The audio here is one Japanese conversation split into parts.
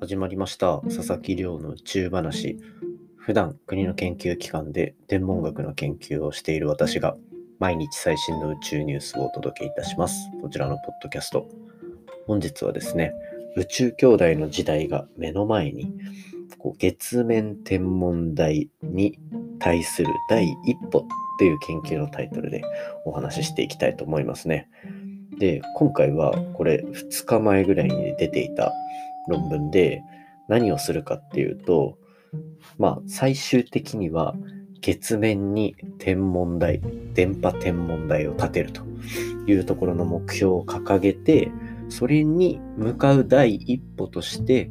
始まりました。佐々木亮の宇宙話普段国の研究機関で天文学の研究をしている私が毎日最新の宇宙ニュースをお届けいたします。こちらのポッドキャスト。本日はですね宇宙兄弟の時代が目の前にこう月面天文台に対する第一歩という研究のタイトルでお話ししていきたいと思いますね。で、今回はこれ2日前ぐらいに出ていた論文で何をするかっていうと、まあ最終的には月面に天文台、電波天文台を建てるというところの目標を掲げて、それに向かう第一歩として、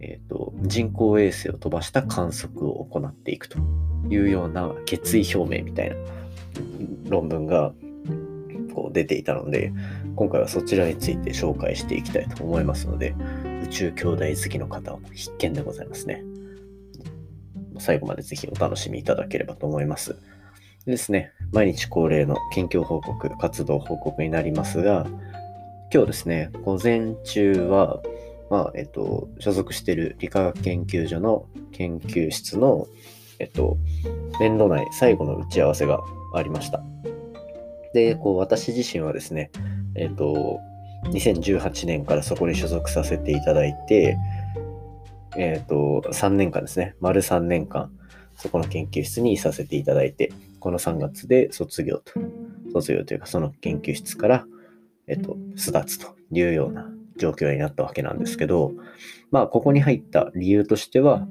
えーと、人工衛星を飛ばした観測を行っていくというような決意表明みたいな論文がこう出ていたので、今回はそちらについて紹介していきたいと思いますので、宙兄弟好きの方は必見でございますね。最後までぜひお楽しみいただければと思います。でですね、毎日恒例の近況報告、活動報告になりますが、今日ですね、午前中は、まあ、えっと、所属している理化学研究所の研究室の、えっと、年度内最後の打ち合わせがありました。で、こう、私自身はですね、えっ、と、2018年からそこに所属させていただいて、えっ、と、3年間ですね、丸3年間、そこの研究室にいさせていただいて、この3月で卒業と、卒業というか、その研究室から、えっ、と、巣立つというような状況になったわけなんですけど、まあ、ここに入った理由としては、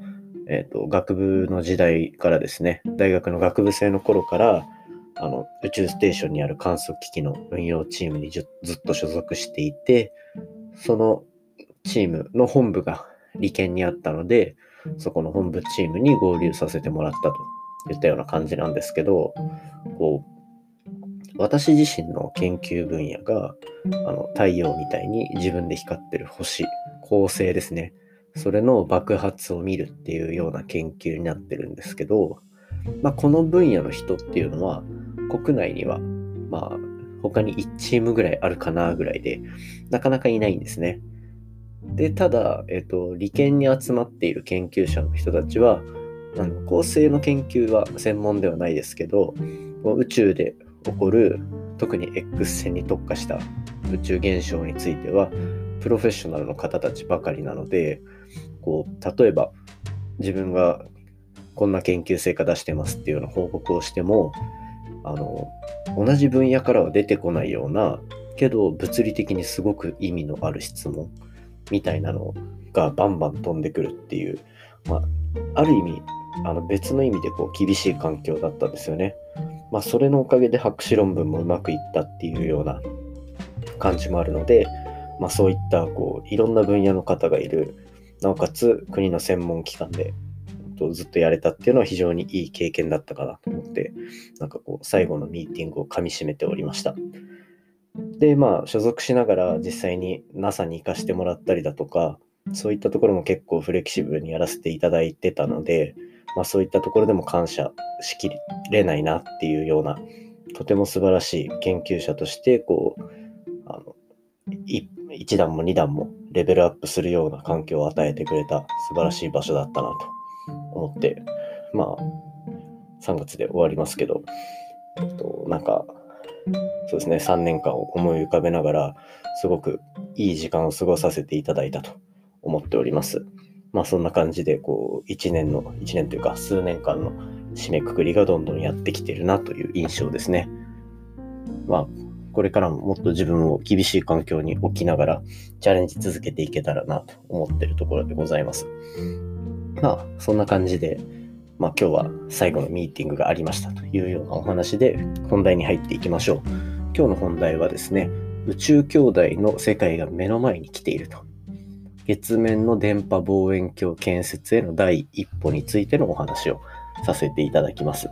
えっ、と、学部の時代からですね、大学の学部生の頃から、あの宇宙ステーションにある観測機器の運用チームにずっと所属していて、そのチームの本部が利権にあったので、そこの本部チームに合流させてもらったといったような感じなんですけど、こう私自身の研究分野があの太陽みたいに自分で光ってる星、恒星ですね。それの爆発を見るっていうような研究になってるんですけど、まあ、この分野の人っていうのは国内には、まあ、他に1チームぐらいあるかなぐらいで、なかなかいないんですね。で、ただ、えっ、と、利権に集まっている研究者の人たちは、あの恒星の研究は専門ではないですけど、宇宙で起こる、特に X 線に特化した宇宙現象については、プロフェッショナルの方たちばかりなので、こう、例えば自分がこんな研究成果出してますっていうような報告をしても、あの同じ分野からは出てこないようなけど物理的にすごく意味のある質問みたいなのがバンバン飛んでくるっていう、まあ、ある意味あの別の意味でこう厳しい環境だったんですよね。まあ、それのおかげで博士論文もうまくいったっていうような感じもあるので、まあ、そういったこういろんな分野の方がいるなおかつ国の専門機関でとずっとやれたっていうのは非常にいい経験だったかなと思って、なんかこう、最後のミーティングをかみしめておりました。で、まあ、所属しながら実際に NASA に行かしてもらったりだとか、そういったところも結構フレキシブルにやらせていただいてたので、まあ、そういったところでも感謝しきれないなっていうような、とても素晴らしい研究者として、こう、あの1段も2段もレベルアップするような環境を与えてくれた素晴らしい場所だったなと思って、まあ、3月で終わりますけど、えっと、なんか、そうですね、3年間を思い浮かべながら、すごくいい時間を過ごさせていただいたと思っております。まあそんな感じで、こう、1年の、1年というか数年間の締めくくりがどんどんやってきてるなという印象ですね。まあ、これからももっと自分を厳しい環境に置きながらチャレンジ続けていけたらなと思ってるところでございます。まあ、そんな感じで、まあ今日は最後のミーティングがありましたというようなお話で本題に入っていきましょう。今日の本題はですね、宇宙兄弟の世界が目の前に来ていると。月面の電波望遠鏡建設への第一歩についてのお話をさせていただきます。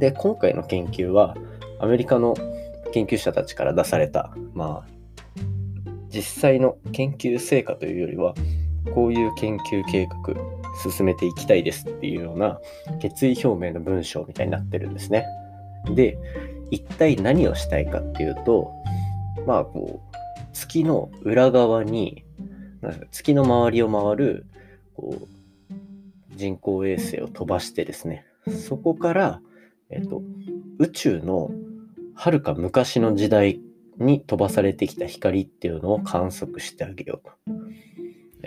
で、今回の研究はアメリカの研究者たちから出された、まあ、実際の研究成果というよりは、こういう研究計画進めていきたいですっていうような決意表明の文章みたいになってるんですね。で、一体何をしたいかっていうと、まあこう、月の裏側に月の周りを回るこう人工衛星を飛ばしてですね、そこから、えっと、宇宙のはるか昔の時代に飛ばされてきた光っていうのを観測してあげようと。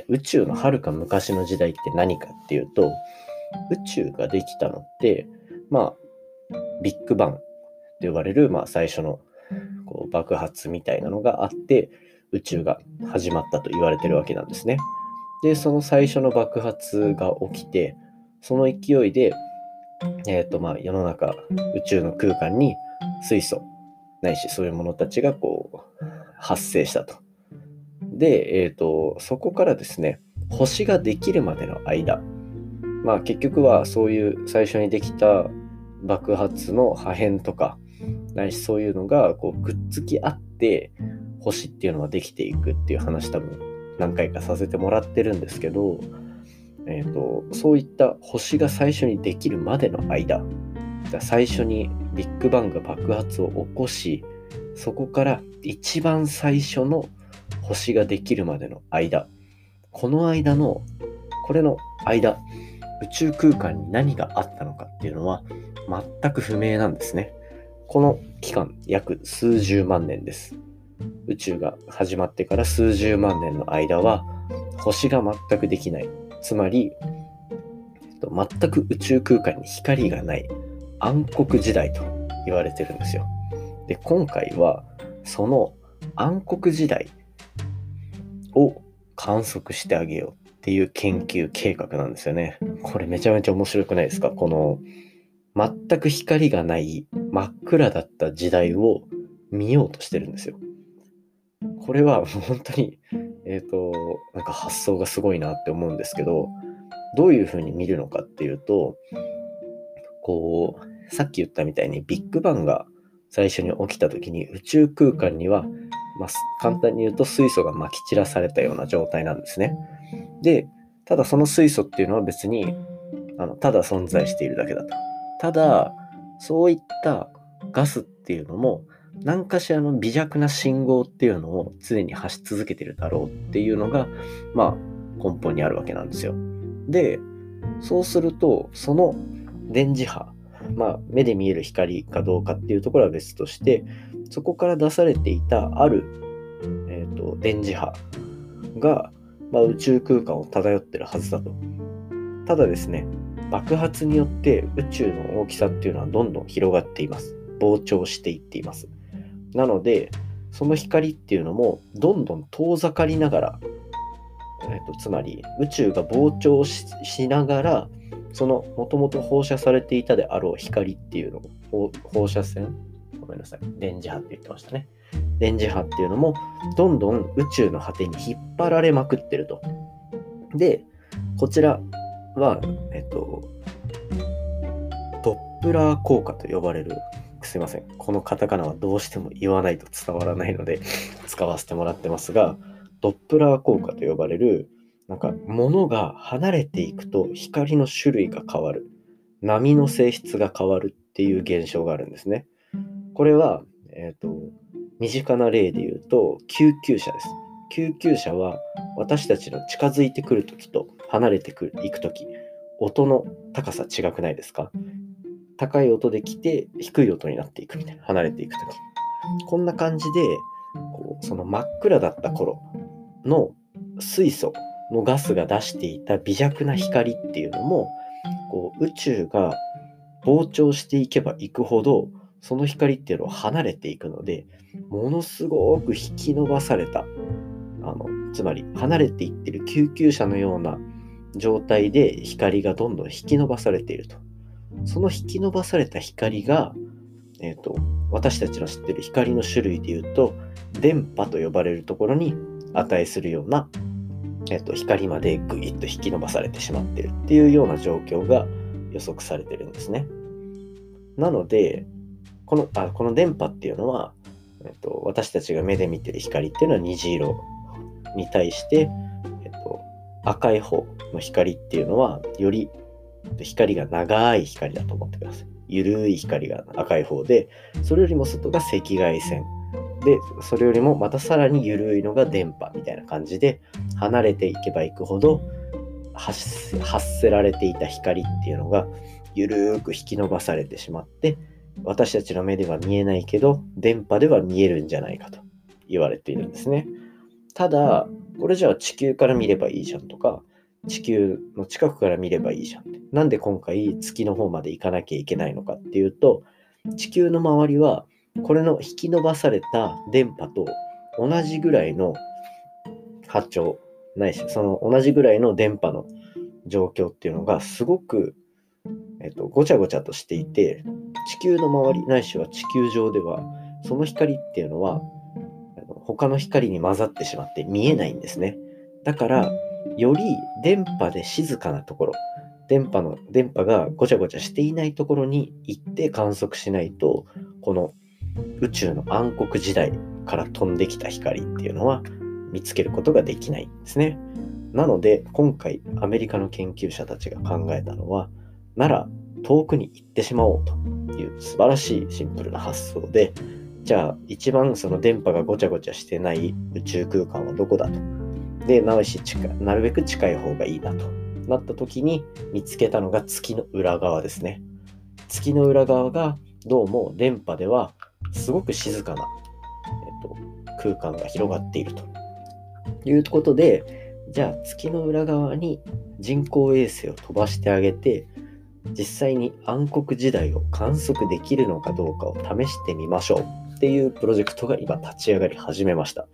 宇宙のはるか昔の時代って何かっていうと、宇宙ができたのって、まあ、ビッグバンと呼ばれる、まあ、最初のこう爆発みたいなのがあって、宇宙が始まったと言われてるわけなんですね。で、その最初の爆発が起きて、その勢いで、え、ー、と、まあ、世の中、宇宙の空間に水素、ないし、そういうものたちがこう、発生したと。で、え、ー、と、そこからですね、星ができるまでの間、まあ結局はそういう最初にできた爆発の破片とか、ないしそういうのがこうくっつき合って星っていうのはできていくっていう話多分何回かさせてもらってるんですけど、えーと、そういった星が最初にできるまでの間。最初にビッグバンが爆発を起こしそこから一番最初の星ができるまでの間。この間のこれの間宇宙空間に何があったのかっていうのは全く不明なんですね。この期間約数十万年です。宇宙が始まってから数十万年の間は星が全くできない。つまり全く宇宙空間に光がない。暗黒時代と言われてるんですよ。で今回はその暗黒時代観測してあげようっていう研究計画なんですよね。これめちゃめちゃ面白くないですか？この全く光がない真っ暗だった時代を見ようとしてるんですよ。これは本当に、えっ、ー、と、なんか発想がすごいなって思うんですけど、どういうふうに見るのかっていうと、こう、さっき言ったみたいにビッグバンが最初に起きた時に宇宙空間には、まあ、簡単に言うと水素がまき散らされたような状態なんですね。で、ただその水素っていうのは別にあのただ存在しているだけだと。ただ、そういったガスっていうのも何かしらの微弱な信号っていうのを常に発し続けてるだろうっていうのが、まあ、根本にあるわけなんですよ。で、そうすると、その電磁波、まあ、目で見える光かどうかっていうところは別として、そこから出されていたある、えーと、電磁波が、まあ、宇宙空間を漂ってるはずだと。ただですね、爆発によって宇宙の大きさっていうのはどんどん広がっています。膨張していっています。なので、その光っていうのもどんどん遠ざかりながら、えーと、つまり宇宙が膨張しながら、そのもともと放射されていたであろう光っていうのを放射線？ごめんなさい。電磁波って言ってましたね。電磁波っていうのもどんどん宇宙の果てに引っ張られまくってると。で、こちらは、えっと、ドップラー効果と呼ばれるすいません。このカタカナはどうしても言わないと伝わらないので使わせてもらってますが、ドップラー効果と呼ばれる、なんか物が離れていくと光の種類が変わる。波の性質が変わるっていう現象があるんですね。これは、え、ー、と、身近な例で言うと、救急車です。救急車は私たちの近づいてくるときと離れてくいくとき、音の高さ違くないですか？高い音で来て低い音になっていくみたいな離れていくときこんな感じでこうその真っ暗だった頃の水素のガスが出していた微弱な光っていうのもこう宇宙が膨張していけばいくほどその光っていうのは離れていくのでものすごく引き伸ばされたあのつまり離れていってる救急車のような状態で光がどんどん引き伸ばされていると。その引き伸ばされた光が、えーと、私たちの知ってる光の種類でいうと電波と呼ばれるところに値するような、えーと、光までぐいっと引き伸ばされてしまっているっていうような状況が予測されてるんですね。なのでこのあこの電波っていうのは、えーと、私たちが目で見てる光っていうのは虹色に対して、えー、と赤い方の光っていうのはより光が長い光だと思ってください。ゆるい光が赤い方で、それよりも外が赤外線。で、それよりもまたさらに緩いのが電波みたいな感じで、離れていけばいくほど発せられていた光っていうのがゆるーく引き伸ばされてしまって、私たちの目では見えないけど、電波では見えるんじゃないかと言われているんですね。ただ、これじゃあ地球から見ればいいじゃんとか、地球の近くから見ればいいじゃんって。なんで今回月の方まで行かなきゃいけないのかっていうと、地球の周りはこれの引き伸ばされた電波と同じぐらいの波長ないし、その同じぐらいの電波の状況っていうのがすごく、えっと、ごちゃごちゃとしていて、地球の周りないしは地球上では、その光っていうのは、他の光に混ざってしまって見えないんですね。だから、より電波で静かなところ、電波の、電波がごちゃごちゃしていないところに行って観測しないと、この宇宙の暗黒時代から飛んできた光っていうのは見つけることができないんですね。なので今回アメリカの研究者たちが考えたのはなら遠くに行ってしまおうという素晴らしいシンプルな発想でじゃあ一番その電波がごちゃごちゃしてない宇宙空間はどこだと。で、なし近なるべく近い方がいいなとなった時に見つけたのが月の裏側ですね。月の裏側がどうも電波ではすごく静かな、えっと、空間が広がっているということで、じゃあ月の裏側に人工衛星を飛ばしてあげて、実際に暗黒時代を観測できるのかどうかを試してみましょうっていうプロジェクトが今立ち上がり始めました。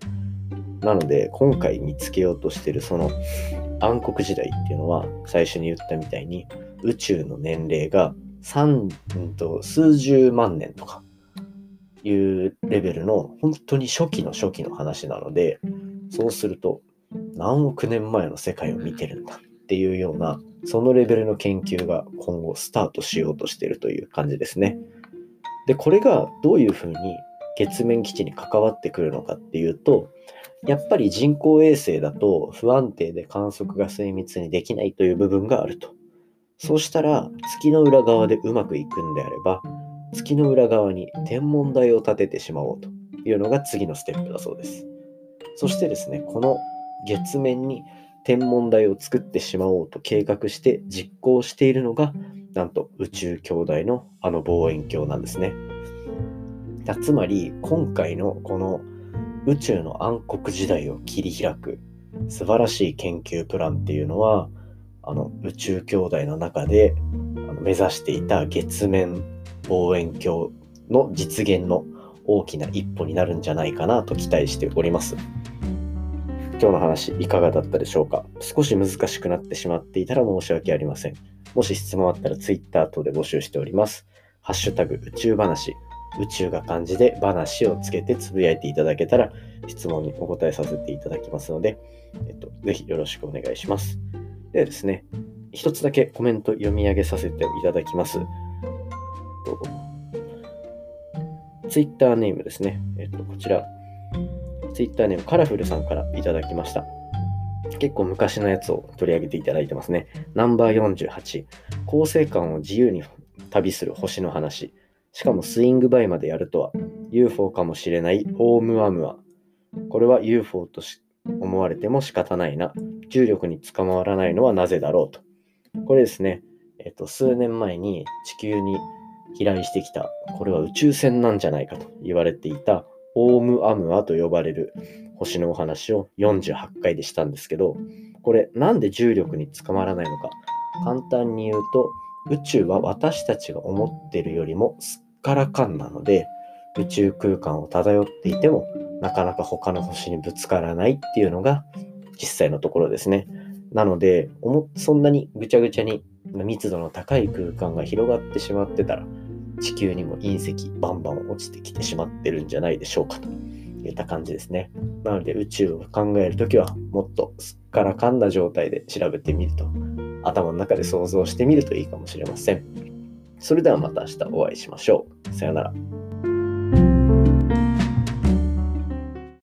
なので今回見つけようとしてるその暗黒時代っていうのは最初に言ったみたいに宇宙の年齢が3と数十万年とかいうレベルの本当に初期の初期の話なので、そうすると何億年前の世界を見てるんだっていうような、そのレベルの研究が今後スタートしようとしているという感じですね。で、これがどういうふうに月面基地に関わってくるのかっていうと、やっぱり人工衛星だと不安定で観測が精密にできないという部分があると。そうしたら月の裏側でうまくいくんであれば、月の裏側に天文台を建ててしまおうというのが次のステップだそうです。そしてですね、この月面に天文台を作ってしまおうと計画して実行しているのが、なんと宇宙兄弟のあの望遠鏡なんですね。つまり、今回のこの宇宙の暗黒時代を切り開く素晴らしい研究プランっていうのは、あの宇宙兄弟の中であの目指していた月面望遠鏡の実現の大きな一歩になるんじゃないかなと期待しております。今日の話いかがだったでしょうか？少し難しくなってしまっていたら申し訳ありません。もし質問あったら Twitter 等で募集しております。ハッシュタグ宇宙話、宇宙が漢字で話をつけてつぶやいていただけたら質問にお答えさせていただきますので、えっと、ぜひよろしくお願いします。ではですね、一つだけコメント読み上げさせていただきます。と、ツイッターネームですね。えっと、こちら、ツイッターネームカラフルさんからいただきました。結構昔のやつを取り上げていただいてますね。ナンバー48、構成感を自由に旅する星の話。しかもスイングバイまでやるとは、UFO かもしれないオームアムア。これは UFO と思われても仕方ないな。重力に捕まらないのはなぜだろうと。これですね、えっと、数年前に地球に飛来してきた、これは宇宙船なんじゃないかと言われていた、オームアムアと呼ばれる星のお話を48回でしたんですけど、これなんで重力に捕まらないのか。簡単に言うと、宇宙は私たちが思ってるよりもすっからかんなので、宇宙空間を漂っていても、なかなか他の星にぶつからないっていうのが実際のところですね。なので、そんなにぐちゃぐちゃに密度の高い空間が広がってしまってたら、地球にも隕石バンバン落ちてきてしまってるんじゃないでしょうかといった感じですね。なので宇宙を考えるときはもっとすっからかんだ状態で調べてみると、頭の中で想像してみるといいかもしれません。それではまた明日お会いしましょう。さよなら。